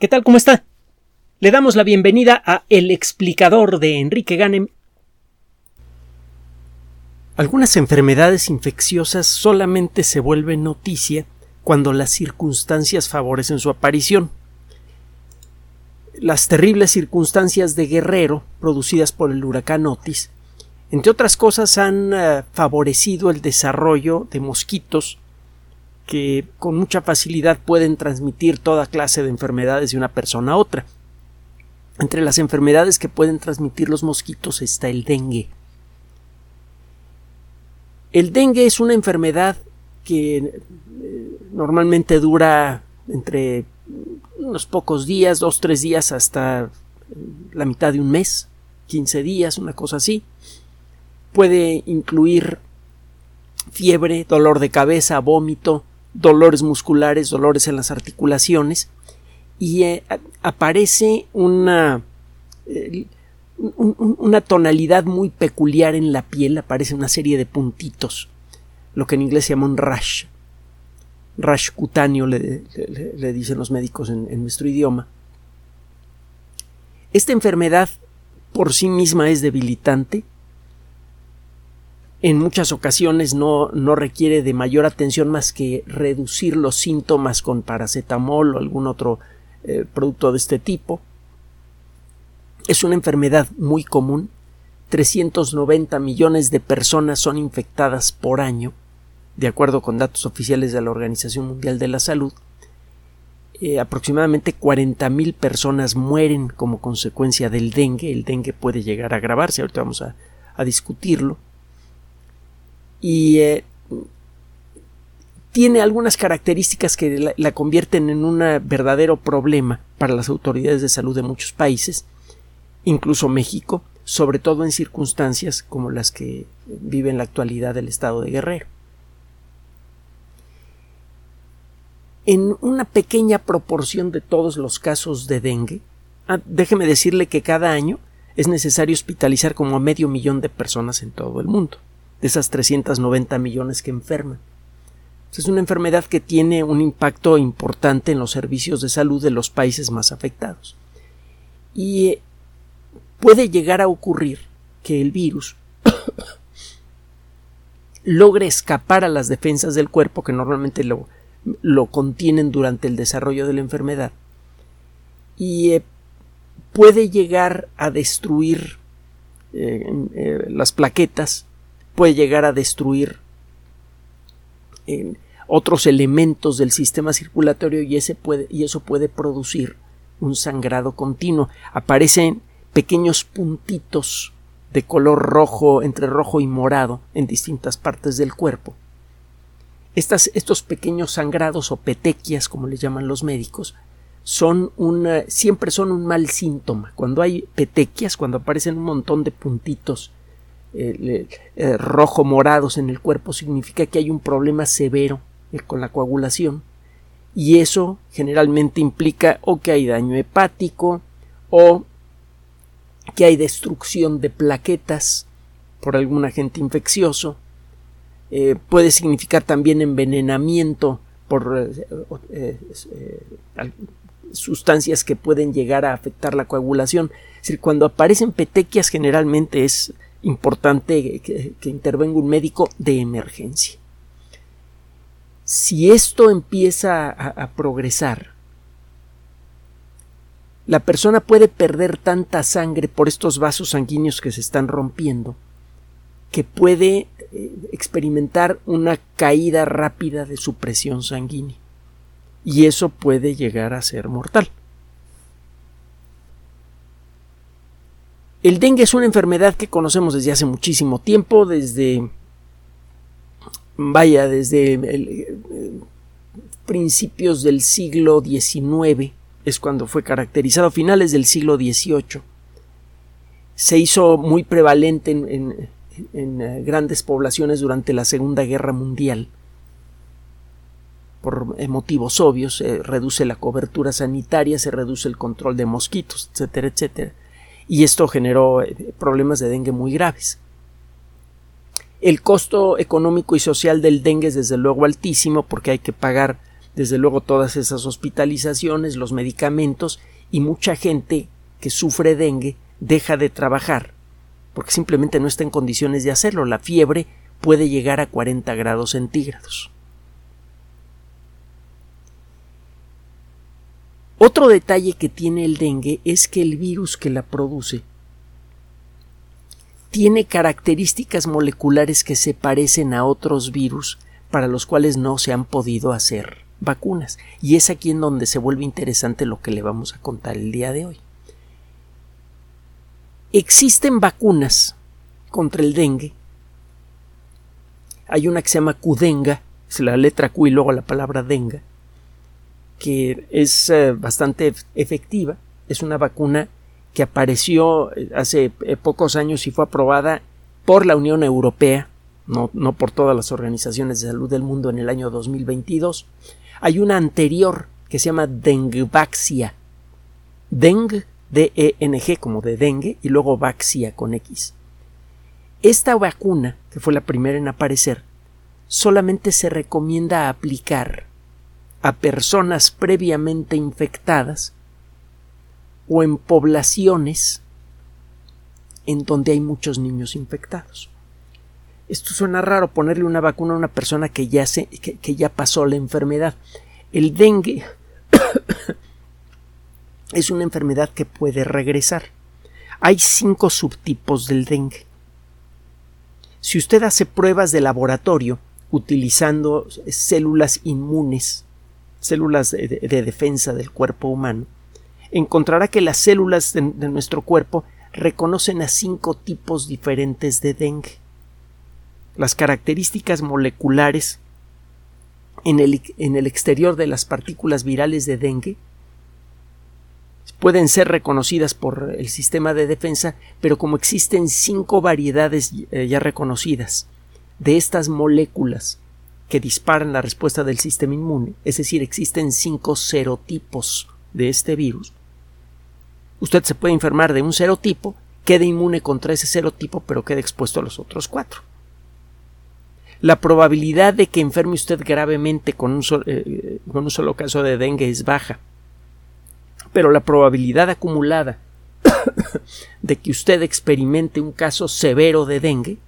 ¿Qué tal? ¿Cómo está? Le damos la bienvenida a El explicador de Enrique Ganem. Algunas enfermedades infecciosas solamente se vuelven noticia cuando las circunstancias favorecen su aparición. Las terribles circunstancias de Guerrero, producidas por el huracán Otis, entre otras cosas han uh, favorecido el desarrollo de mosquitos que con mucha facilidad pueden transmitir toda clase de enfermedades de una persona a otra. Entre las enfermedades que pueden transmitir los mosquitos está el dengue. El dengue es una enfermedad que eh, normalmente dura entre unos pocos días, dos, tres días hasta la mitad de un mes, 15 días, una cosa así. Puede incluir fiebre, dolor de cabeza, vómito, dolores musculares, dolores en las articulaciones y eh, aparece una, eh, una tonalidad muy peculiar en la piel, aparece una serie de puntitos, lo que en inglés se llama un rash, rash cutáneo le, le, dicen los médicos en, en nuestro idioma. Esta enfermedad por sí misma es debilitante, en muchas ocasiones no, no, requiere de mayor atención más que reducir los síntomas con paracetamol o algún otro eh, producto de este tipo. Es una enfermedad muy común. 390 millones de personas son infectadas por año, de acuerdo con datos oficiales de la Organización Mundial de la Salud. Eh, aproximadamente 40 mil personas mueren como consecuencia del dengue. El dengue puede llegar a agravarse, ahorita vamos a discutirlo y eh, tiene algunas características que la, convierten en un verdadero problema para las autoridades de salud de muchos países, incluso México, sobre todo en circunstancias como las que vive en la actualidad el estado de Guerrero. En una pequeña proporción de todos los casos de dengue, ah, déjeme decirle que cada año es necesario hospitalizar como a medio millón de personas en todo el mundo de esas 390 millones que enferman. Es una enfermedad que tiene un impacto importante en los servicios de salud de los países más afectados. Y eh, puede llegar a ocurrir que el virus logre escapar a las defensas del cuerpo que normalmente lo, lo contienen durante el desarrollo de la enfermedad y eh, puede llegar a destruir eh, las plaquetas puede llegar a destruir eh, otros elementos del sistema circulatorio y, ese puede, y eso puede producir un sangrado continuo. Aparecen pequeños puntitos de color rojo, entre rojo y morado, en distintas partes del cuerpo. Estas, estos pequeños sangrados o petequias, como les llaman los médicos, son una, siempre son un mal síntoma. Cuando hay petequias, cuando aparecen un montón de puntitos eh, rojo morados en el cuerpo significa que hay un problema severo eh, con la coagulación y eso generalmente implica o que hay daño hepático o que hay destrucción de plaquetas por algún agente infeccioso eh, puede significar también envenenamiento por sustancias que pueden llegar a afectar la coagulación. Es decir, cuando aparecen petequias generalmente es importante que, intervenga un médico de emergencia. Si esto empieza a, progresar, la persona puede perder tanta sangre por estos vasos sanguíneos que se están rompiendo que puede eh, experimentar una caída rápida de su presión sanguínea y eso puede llegar a ser mortal. El dengue es una enfermedad que conocemos desde hace muchísimo tiempo, desde vaya, desde principios del siglo XIX es cuando fue caracterizado, finales del siglo XVIII. Se hizo muy prevalente en, en eh, grandes poblaciones durante la Segunda Guerra Mundial. Por motivos obvios, se reduce la cobertura sanitaria, se reduce el control de mosquitos, etcétera, etcétera y esto generó eh, problemas de dengue muy graves. El costo económico y social del dengue es desde luego altísimo porque hay que pagar desde luego todas esas hospitalizaciones, los medicamentos y mucha gente que sufre dengue deja de trabajar porque simplemente no está en condiciones de hacerlo. La fiebre puede llegar a 40 grados centígrados. Otro detalle que tiene el dengue es que el virus que la produce tiene características moleculares que se parecen a otros virus para los cuales no se han podido hacer vacunas. Y es aquí en donde se vuelve interesante lo que le vamos a contar el día de hoy. Existen vacunas contra el dengue. Hay una que se llama Kudenga, es la letra Q y luego la palabra denga, que es eh, bastante efectiva. Es una vacuna que apareció eh, hace eh, pocos años y fue aprobada por la Unión Europea no, no por todas las organizaciones de salud del mundo en el año 2022. Hay una anterior que se llama Dengvaxia. Deng, D-E-N-G, como de dengue, y luego Vaxia con X. Esta vacuna, que fue la primera en aparecer, solamente se recomienda aplicar a personas previamente infectadas o en poblaciones en donde hay muchos niños infectados. Esto suena raro ponerle una vacuna a una persona que ya, se, que, ya pasó la enfermedad. El dengue es una enfermedad que puede regresar. Hay cinco subtipos del dengue. Si usted hace pruebas de laboratorio utilizando células inmunes, células de, defensa del cuerpo humano, encontrará que las células de nuestro cuerpo reconocen a cinco tipos diferentes de dengue. Las características moleculares en el, en el, exterior de las partículas virales de dengue pueden ser reconocidas por el sistema de defensa, pero como existen cinco variedades eh, ya reconocidas de estas moléculas que disparan la respuesta del sistema inmune, es decir, existen cinco serotipos de este virus, usted se puede enfermar de un serotipo, quede inmune contra ese serotipo, pero quede expuesto a los otros cuatro la probabilidad de que enferme usted gravemente con un, eh, con un solo caso de dengue es baja. Pero la probabilidad acumulada de que usted experimente un caso severo de dengue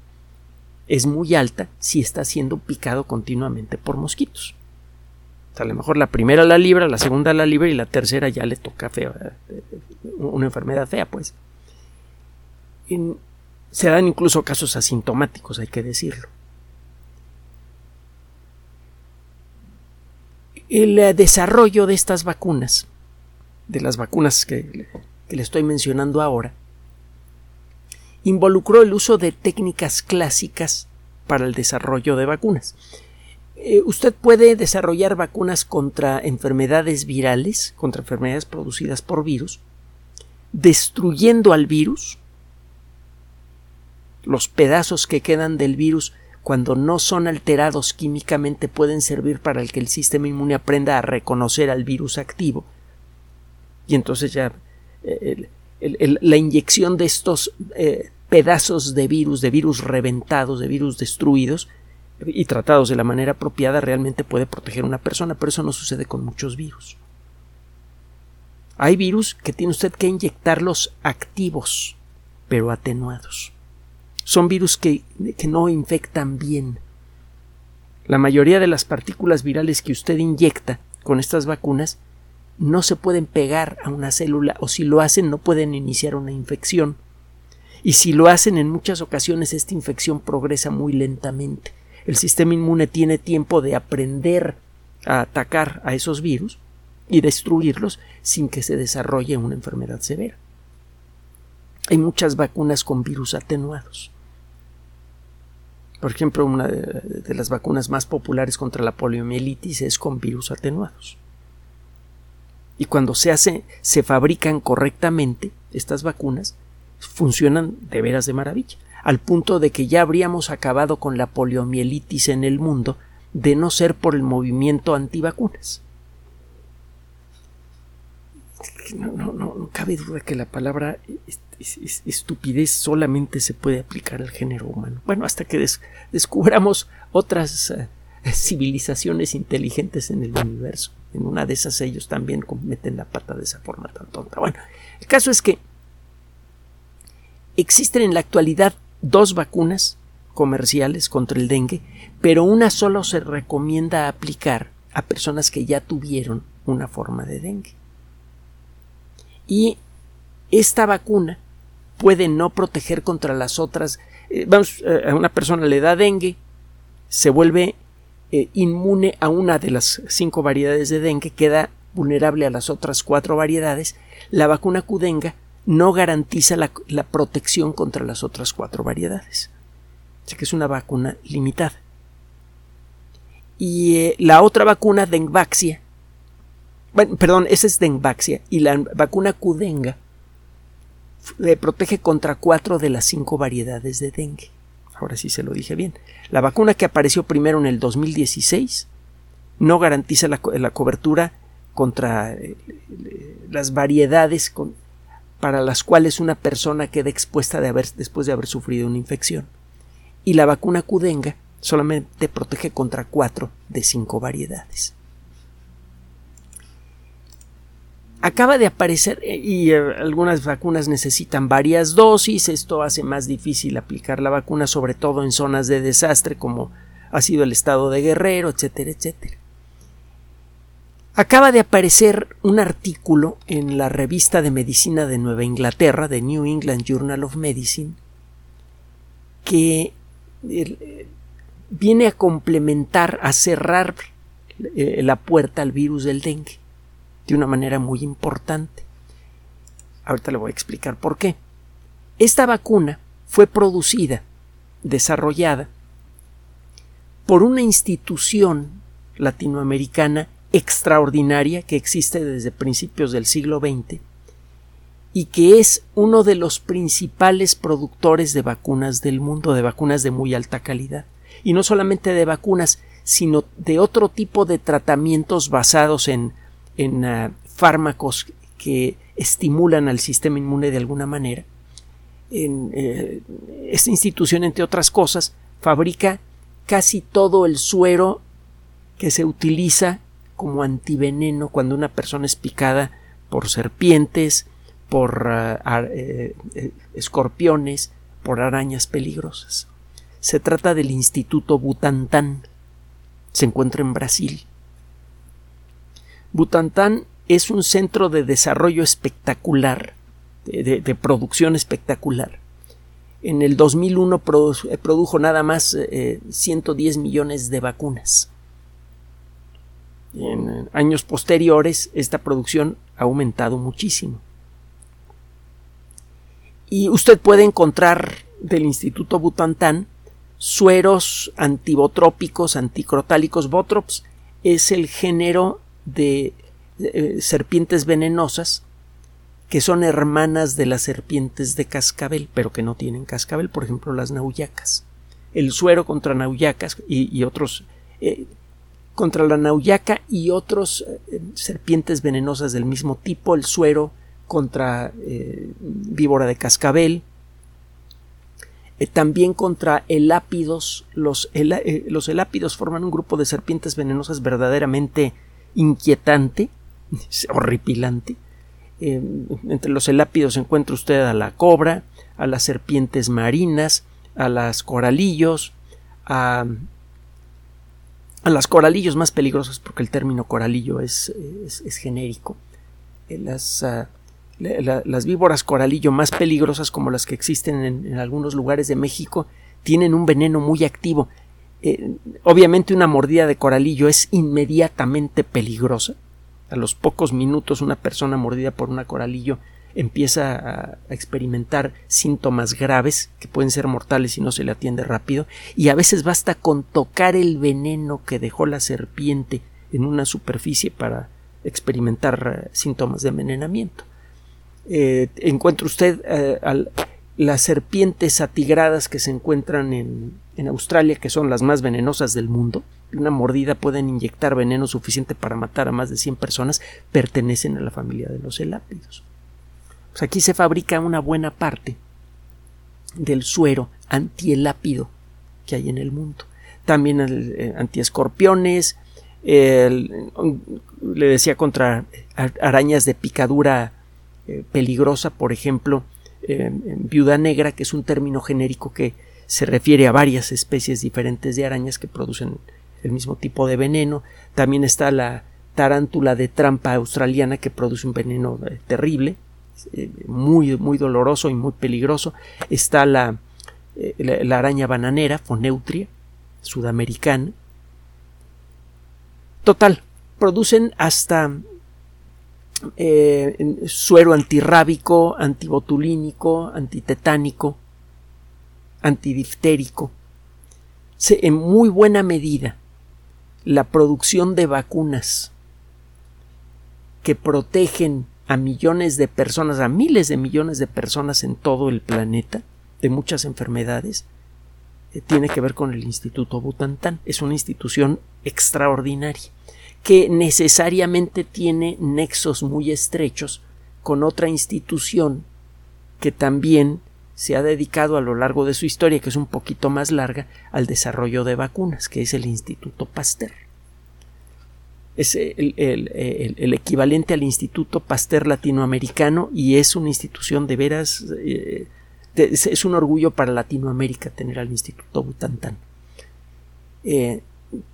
es muy alta si está siendo picado continuamente por mosquitos. a lo mejor la primera la libra, la segunda la libra y la tercera ya le toca fea, eh, una enfermedad fea, pues. se dan incluso casos asintomáticos, hay que decirlo. el eh, desarrollo de estas vacunas, de las vacunas que, le estoy mencionando ahora, involucró el uso de técnicas clásicas para el desarrollo de vacunas. Eh, usted puede desarrollar vacunas contra enfermedades virales, contra enfermedades producidas por virus, destruyendo al virus, los pedazos que quedan del virus cuando no son alterados químicamente pueden servir para que el sistema inmune aprenda a reconocer al virus activo. Y entonces ya eh, la inyección de estos eh, pedazos de virus, de virus reventados, de virus destruidos y tratados de la manera apropiada realmente puede proteger a una persona, pero eso no sucede con muchos virus. Hay virus que tiene usted que inyectarlos activos, pero atenuados son virus que, no infectan bien. La mayoría de las partículas virales que usted inyecta con estas vacunas no se pueden pegar a una célula o si lo hacen no pueden iniciar una infección. Y si lo hacen en muchas ocasiones esta infección progresa muy lentamente. El sistema inmune tiene tiempo de aprender a atacar a esos virus y destruirlos sin que se desarrolle una enfermedad severa. Hay muchas vacunas con virus atenuados. Por ejemplo, una de, las vacunas más populares contra la poliomielitis es con virus atenuados. Y cuando se hace, se fabrican correctamente estas vacunas, funcionan de veras de maravilla, al punto de que ya habríamos acabado con la poliomielitis en el mundo de no ser por el movimiento antivacunas. No, no, no, cabe duda que la palabra estupidez solamente se puede aplicar al género humano. Bueno, hasta que descubramos otras, eh, civilizaciones inteligentes en el universo. En una de esas ellos también meten la pata de esa forma tan tonta. Bueno, el caso es que existen en la actualidad dos vacunas comerciales contra el dengue, pero una solo se recomienda aplicar a personas que ya tuvieron una forma de dengue. Y esta vacuna puede no proteger contra las otras. Eh, vamos, eh, a una persona le da dengue, se vuelve eh, inmune a una de las cinco variedades de dengue, queda vulnerable a las otras cuatro variedades. La vacuna Kudenga no garantiza la, protección contra las otras cuatro variedades. Así que es una vacuna limitada. Y la otra vacuna, Dengvaxia, bueno, perdón, esa es Dengvaxia, y la vacuna Kudenga le protege contra cuatro de las cinco variedades de dengue. Ahora sí se lo dije bien. La vacuna que apareció primero en el 2016 no garantiza la, cobertura contra eh, las variedades para las cuales una persona queda expuesta de haber, después de haber sufrido una infección. Y la vacuna Kudenga solamente protege contra cuatro de cinco variedades. acaba de aparecer eh, y eh, algunas vacunas necesitan varias dosis, esto hace más difícil aplicar la vacuna sobre todo en zonas de desastre como ha sido el estado de Guerrero, etcétera, etcétera. Acaba de aparecer un artículo en la revista de medicina de Nueva Inglaterra, de New England Journal of Medicine, que eh, viene a complementar, a cerrar la puerta al virus del dengue de una manera muy importante. Ahorita le voy a explicar por qué. Esta vacuna fue producida, desarrollada, por una institución latinoamericana extraordinaria que existe desde principios del siglo XX y que es uno de los principales productores de vacunas del mundo, de vacunas de muy alta calidad. Y no solamente de vacunas, sino de otro tipo de tratamientos basados en en ah, fármacos que estimulan al sistema inmune de alguna manera. En, eh, esta institución, entre otras cosas, fabrica casi todo el suero que se utiliza como antiveneno cuando una persona es picada por serpientes, por ah, eh, eh, escorpiones, por arañas peligrosas. Se trata del Instituto Butantan. Se encuentra en Brasil. Butantán es un centro de desarrollo espectacular, de, producción espectacular. En el 2001 eh, produjo nada más 110 eh, millones de vacunas. En años posteriores esta producción ha aumentado muchísimo. Y usted puede encontrar del Instituto Butantán sueros antibotrópicos, anticrotálicos. Botrops es el género de eh, serpientes venenosas que son hermanas de las serpientes de cascabel, pero que no tienen cascabel, por ejemplo las nauyacas. El suero contra nauyacas y, otros eh, contra la nauyaca y otros eh, serpientes venenosas del mismo tipo, el suero contra víbora de cascabel, también contra elápidos. Los, los elápidos forman un grupo de serpientes venenosas verdaderamente inquietante, horripilante. Eh, entre los elápidos encuentra usted a la cobra, a las serpientes marinas, a las coralillos, a, a las coralillos más peligrosas porque el término coralillo es, es, genérico. Eh, las, ah, las víboras coralillo más peligrosas como las que existen en algunos lugares de México tienen un veneno muy activo eh, obviamente una mordida de coralillo es inmediatamente peligrosa. A los pocos minutos una persona mordida por una coralillo empieza a, experimentar síntomas graves que pueden ser mortales si no se le atiende rápido y a veces basta con tocar el veneno que dejó la serpiente en una superficie para experimentar eh, síntomas de envenenamiento. Eh, encuentra usted las serpientes atigradas que se encuentran en, en Australia, que son las más venenosas del mundo, una mordida pueden inyectar veneno suficiente para matar a más de 100 personas, pertenecen a la familia de los elápidos. Pues aquí se fabrica una buena parte del suero antielápido que hay en el mundo. también eh, antiescorpiones, le decía contra arañas de picadura eh, peligrosa, por ejemplo, viuda negra, que es un término genérico que se refiere a varias especies diferentes de arañas que producen el mismo tipo de veneno. También está la tarántula de trampa australiana que produce un veneno eh, muy, muy doloroso y muy peligroso. Está la, la araña bananera, Foneutria, sudamericana. Total, producen hasta eh, suero antirrábico, antibotulínico, antitetánico, antidiftérico. en muy buena medida, la producción de vacunas que protegen a millones de personas, a miles de millones de personas en todo el planeta, de muchas enfermedades, eh, tiene que ver con el Instituto Butantan. Es una institución extraordinaria que necesariamente tiene nexos muy estrechos con otra institución que también se ha dedicado a lo largo de su historia, que es un poquito más larga, al desarrollo de vacunas, que es el Instituto Pasteur. Es el, equivalente al Instituto Pasteur latinoamericano y es una institución de veras eh, es un orgullo para Latinoamérica tener al Instituto Butantan. Eh,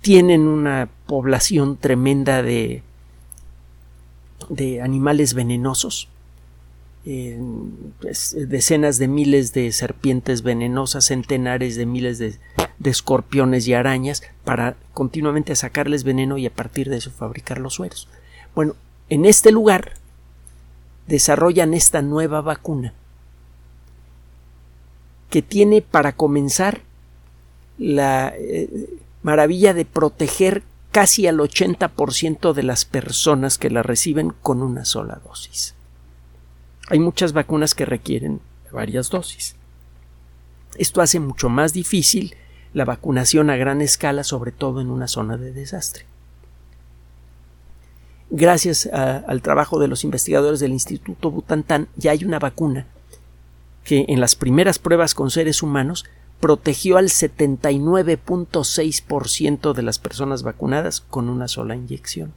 tienen una población tremenda de, de animales venenosos, pues, decenas de miles de serpientes venenosas, centenares de miles de, de, escorpiones y arañas para continuamente sacarles veneno y a partir de eso fabricar los sueros. Bueno, en este lugar desarrollan esta nueva vacuna que tiene para comenzar la eh, maravilla de proteger casi al 80% de las personas que la reciben con una sola dosis. Hay muchas vacunas que requieren varias dosis. Esto hace mucho más difícil la vacunación a gran escala, sobre todo en una zona de desastre. Gracias al trabajo de los investigadores del Instituto Butantan, ya hay una vacuna que en las primeras pruebas con seres humanos protegió al 79.6% de las personas vacunadas con una sola inyección.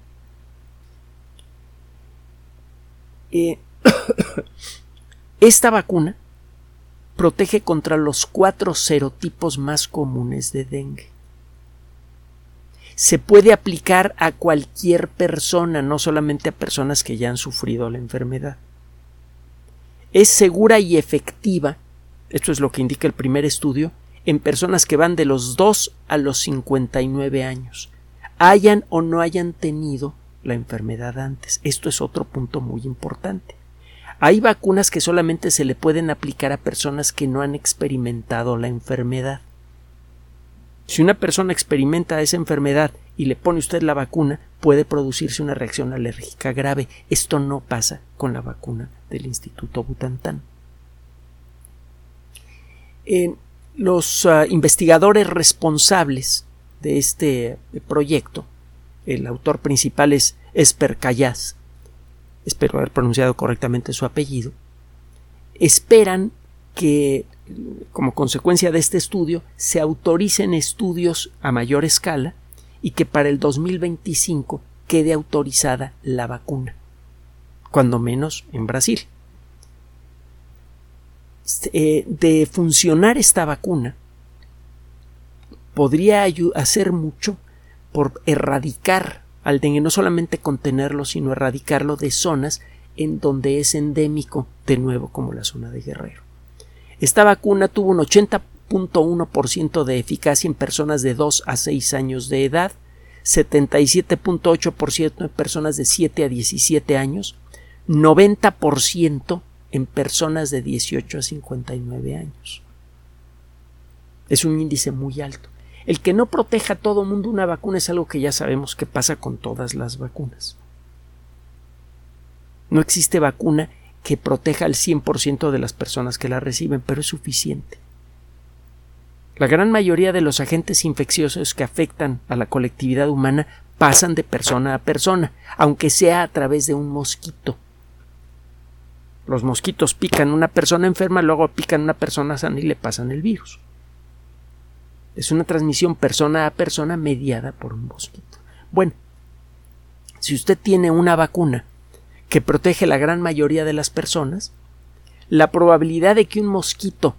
Eh, esta vacuna protege contra los cuatro serotipos más comunes de dengue. Se puede aplicar a cualquier persona, no solamente a personas que ya han sufrido la enfermedad es segura y efectiva, esto es lo que indica el primer estudio, en personas que van de los 2 a los 59 años, hayan o no hayan tenido la enfermedad antes. Esto es otro punto muy importante. Hay vacunas que solamente se le pueden aplicar a personas que no han experimentado la enfermedad. Si una persona experimenta esa enfermedad y le pone usted la vacuna, puede producirse una reacción alérgica grave. Esto no pasa con la vacuna del Instituto Butantan. los ah, investigadores responsables de este proyecto, el autor principal es Esper Cayaz, espero haber pronunciado correctamente su apellido, esperan que como consecuencia de este estudio se autoricen estudios a mayor escala y que para el 2025 quede autorizada la vacuna cuando menos en Brasil. Este, eh, de funcionar esta vacuna, podría hacer mucho por erradicar al dengue, no solamente contenerlo, sino erradicarlo de zonas en donde es endémico, de nuevo como la zona de Guerrero. Esta vacuna tuvo un 80.1% de eficacia en personas de 2 a 6 años de edad, 77.8% en personas de 7 a 17 años, 90% en personas de 18 a 59 años. Es un índice muy alto. El que no proteja a todo mundo una vacuna es algo que ya sabemos que pasa con todas las vacunas. No existe vacuna que proteja al 100% de las personas que la reciben, pero es suficiente. La gran mayoría de los agentes infecciosos que afectan a la colectividad humana pasan de persona a persona, aunque sea a través de un mosquito. Los mosquitos pican una persona enferma, luego pican una persona sana y le pasan el virus. Es una transmisión persona a persona mediada por un mosquito. Bueno, si usted tiene una vacuna que protege la gran mayoría de las personas, la probabilidad de que un mosquito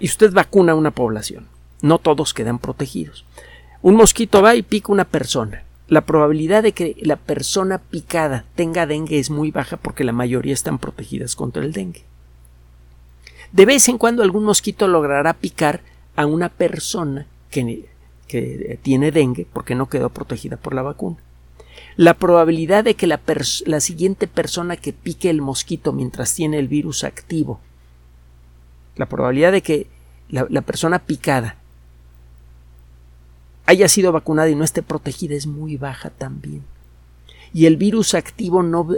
y usted vacuna una población, no todos quedan protegidos. Un mosquito va y pica una persona. La probabilidad de que la persona picada tenga dengue es muy baja porque la mayoría están protegidas contra el dengue. De vez en cuando algún mosquito logrará picar a una persona que, tiene dengue porque no quedó protegida por la vacuna. La probabilidad de que la, la siguiente persona que pique el mosquito mientras tiene el virus activo, la probabilidad de que la persona picada haya sido vacunada y no esté protegida es muy baja también. Y el virus activo no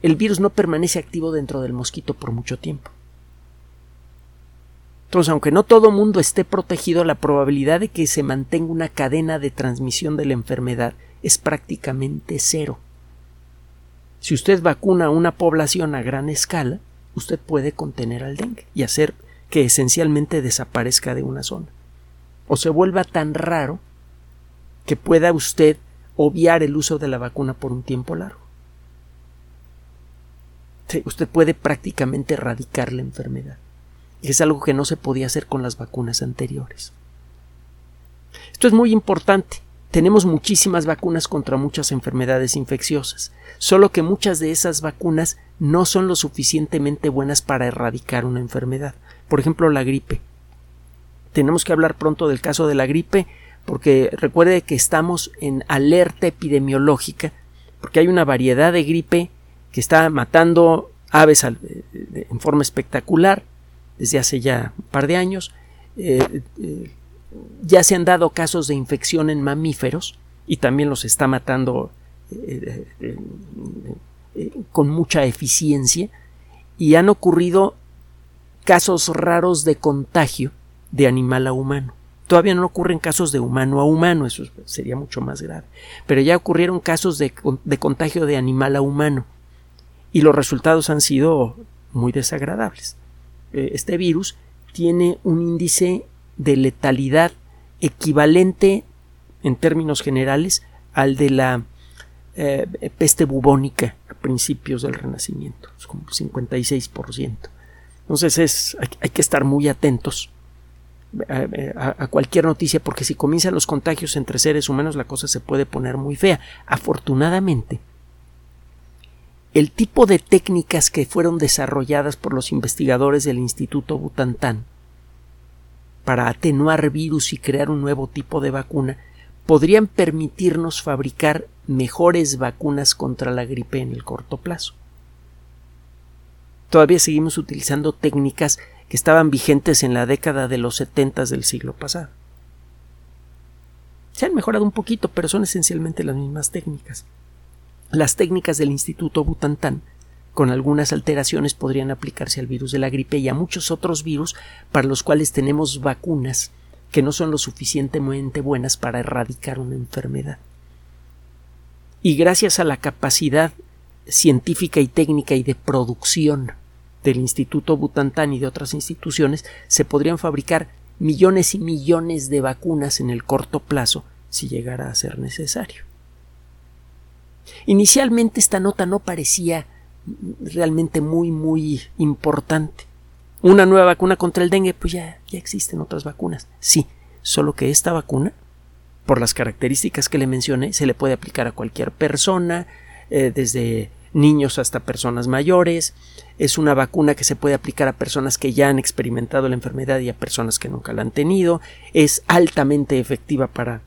el virus no permanece activo dentro del mosquito por mucho tiempo. Entonces, aunque no todo mundo esté protegido, la probabilidad de que se mantenga una cadena de transmisión de la enfermedad es prácticamente cero. Si usted vacuna a una población a gran escala, usted puede contener al dengue y hacer que esencialmente desaparezca de una zona o se vuelva tan raro que pueda usted obviar el uso de la vacuna por un tiempo largo. usted puede prácticamente erradicar la enfermedad. Es algo que no se podía hacer con las vacunas anteriores. Esto es muy importante. Tenemos muchísimas vacunas contra muchas enfermedades infecciosas, solo que muchas de esas vacunas no son lo suficientemente buenas para erradicar una enfermedad. Por ejemplo, la gripe tenemos que hablar pronto del caso de la gripe, porque recuerde que estamos en alerta epidemiológica, porque hay una variedad de gripe que está matando aves en forma espectacular desde hace ya un par de años. Eh, eh, ya se han dado casos de infección en mamíferos y también los está matando eh, con mucha eficiencia y han ocurrido casos raros de contagio de animal a humano. Todavía no ocurren casos de humano a humano, eso sería mucho más grave. Pero ya ocurrieron casos de, contagio de animal a humano y los resultados han sido muy desagradables. Eh, este virus tiene un índice de letalidad equivalente en términos generales al de la eh, peste bubónica a principios del Renacimiento, es como 56%. Entonces es, hay que estar muy atentos a, cualquier noticia porque si comienzan los contagios entre seres humanos la cosa se puede poner muy fea. Afortunadamente, el tipo de técnicas que fueron desarrolladas por los investigadores del Instituto Butantan para atenuar virus y crear un nuevo tipo de vacuna podrían permitirnos fabricar mejores vacunas contra la gripe en el corto plazo. Todavía seguimos utilizando técnicas que estaban vigentes en la década de los setentas del siglo pasado. Se han mejorado un poquito, pero son esencialmente las mismas técnicas. Las técnicas del Instituto Butantan, con algunas alteraciones, podrían aplicarse al virus de la gripe y a muchos otros virus para los cuales tenemos vacunas que no son lo suficientemente buenas para erradicar una enfermedad. Y gracias a la capacidad científica y técnica y de producción del Instituto Butantan y de otras instituciones, se podrían fabricar millones y millones de vacunas en el corto plazo si llegara a ser necesario. Inicialmente esta nota no parecía realmente muy muy importante. Una nueva vacuna contra el dengue, pues ya, ya existen otras vacunas. Sí, solo que esta vacuna, por las características que le mencioné, se le puede aplicar a cualquier persona, eh, desde niños hasta personas mayores. Es una vacuna que se puede aplicar a personas que ya han experimentado la enfermedad y a personas que nunca la han tenido. Es altamente efectiva para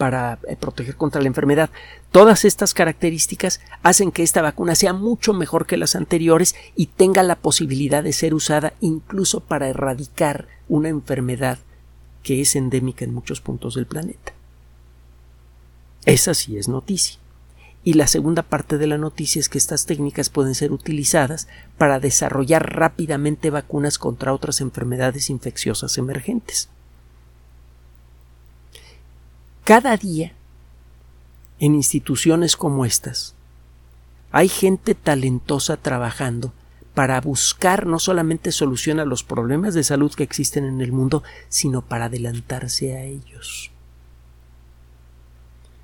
para eh, proteger contra la enfermedad. Todas estas características hacen que esta vacuna sea mucho mejor que las anteriores y tenga la posibilidad de ser usada incluso para erradicar una enfermedad que es endémica en muchos puntos del planeta. Esa sí es noticia. Y la segunda parte de la noticia es que estas técnicas pueden ser utilizadas para desarrollar rápidamente vacunas contra otras enfermedades infecciosas emergentes. Cada día, en instituciones como estas, hay gente talentosa trabajando para buscar no solamente solución a los problemas de salud que existen en el mundo, sino para adelantarse a ellos.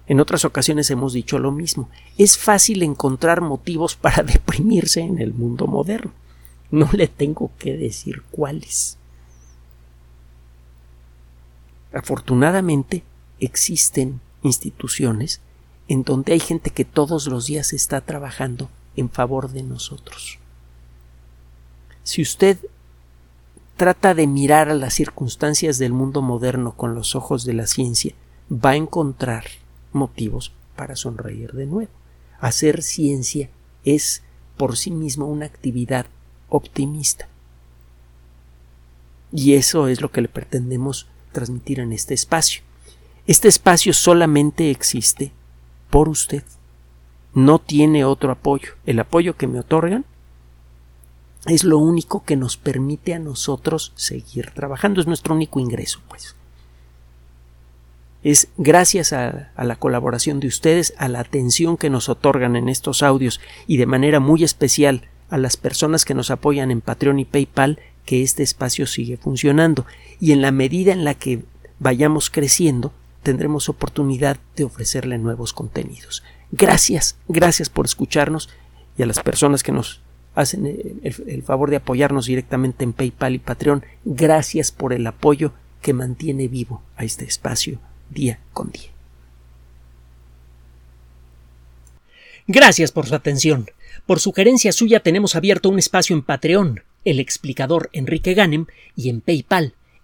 En otras ocasiones hemos dicho lo mismo. Es fácil encontrar motivos para deprimirse en el mundo moderno. No le tengo que decir cuáles. Afortunadamente existen instituciones en donde hay gente que todos los días está trabajando en favor de nosotros. Si usted trata de mirar a las circunstancias del mundo moderno con los ojos de la ciencia, va a encontrar motivos para sonreír de nuevo. Hacer ciencia es por sí mismo una actividad optimista. Y eso es lo que le pretendemos transmitir en este espacio. Este espacio solamente existe por usted. No tiene otro apoyo. El apoyo que me otorgan es lo único que nos permite a nosotros seguir trabajando. Es nuestro único ingreso, pues. Es gracias a, a, la colaboración de ustedes, a la atención que nos otorgan en estos audios y de manera muy especial a las personas que nos apoyan en Patreon y PayPal que este espacio sigue funcionando. Y en la medida en la que vayamos creciendo, tendremos oportunidad de ofrecerle nuevos contenidos. Gracias, gracias por escucharnos y a las personas que nos hacen el, favor de apoyarnos directamente en PayPal y Patreon, gracias por el apoyo que mantiene vivo a este espacio día con día. Gracias por su atención. Por sugerencia suya tenemos abierto un espacio en Patreon, el explicador Enrique Ganem, y en PayPal,